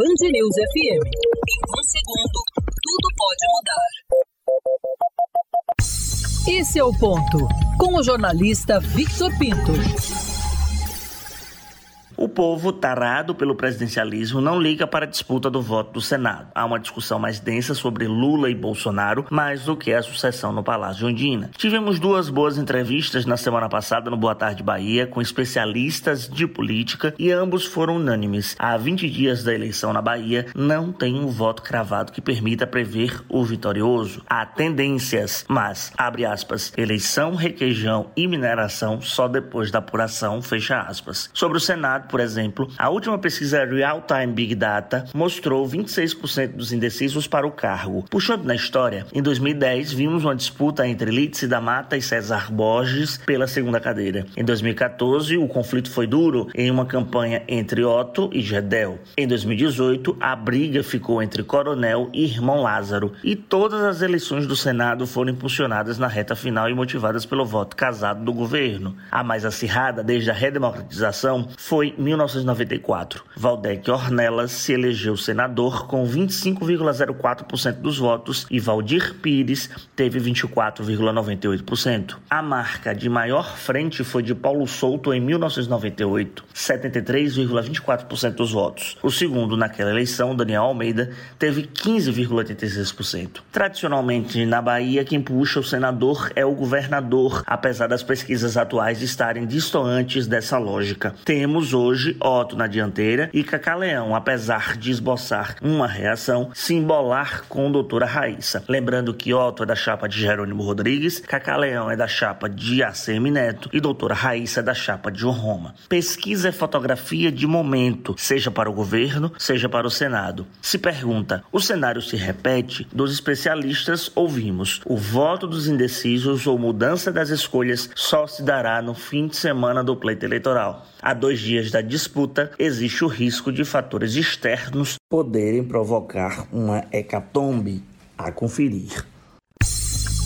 Band News FM. Em um segundo, tudo pode mudar. Esse é o ponto. Com o jornalista Victor Pinto. Povo, tarado pelo presidencialismo, não liga para a disputa do voto do Senado. Há uma discussão mais densa sobre Lula e Bolsonaro, mais do que a sucessão no Palácio Ondina. Tivemos duas boas entrevistas na semana passada no Boa Tarde Bahia com especialistas de política e ambos foram unânimes. Há 20 dias da eleição na Bahia, não tem um voto cravado que permita prever o vitorioso. Há tendências, mas, abre aspas, eleição, requeijão e mineração só depois da apuração, fecha aspas. Sobre o Senado, por exemplo, a última pesquisa Real Time Big Data mostrou 26% dos indecisos para o cargo. Puxando na história, em 2010 vimos uma disputa entre Lídice da Mata e César Borges pela segunda cadeira. Em 2014, o conflito foi duro em uma campanha entre Otto e Gedel. Em 2018, a briga ficou entre Coronel e Irmão Lázaro. E todas as eleições do Senado foram impulsionadas na reta final e motivadas pelo voto casado do governo. A mais acirrada desde a redemocratização foi 1994. Valdec Ornelas se elegeu senador com 25,04% dos votos e Valdir Pires teve 24,98%. A marca de maior frente foi de Paulo Souto em 1998, 73,24% dos votos. O segundo naquela eleição, Daniel Almeida, teve 15,86%. Tradicionalmente, na Bahia, quem puxa o senador é o governador, apesar das pesquisas atuais estarem distantes dessa lógica. Temos hoje hoje Otto na dianteira e Cacaleão, apesar de esboçar uma reação, se embolar com doutora Raíssa. Lembrando que Otto é da chapa de Jerônimo Rodrigues, Cacaleão é da chapa de ACM Neto e doutora Raíssa é da chapa de João Roma. Pesquisa é fotografia de momento, seja para o governo, seja para o Senado. Se pergunta, o cenário se repete? Dos especialistas ouvimos, o voto dos indecisos ou mudança das escolhas só se dará no fim de semana do pleito eleitoral. Há dois dias da disputa, existe o risco de fatores externos poderem provocar uma hecatombe. A conferir.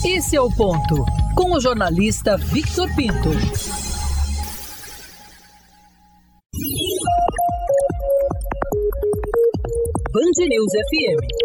Esse é o ponto, com o jornalista Victor Pinto. Band News FM.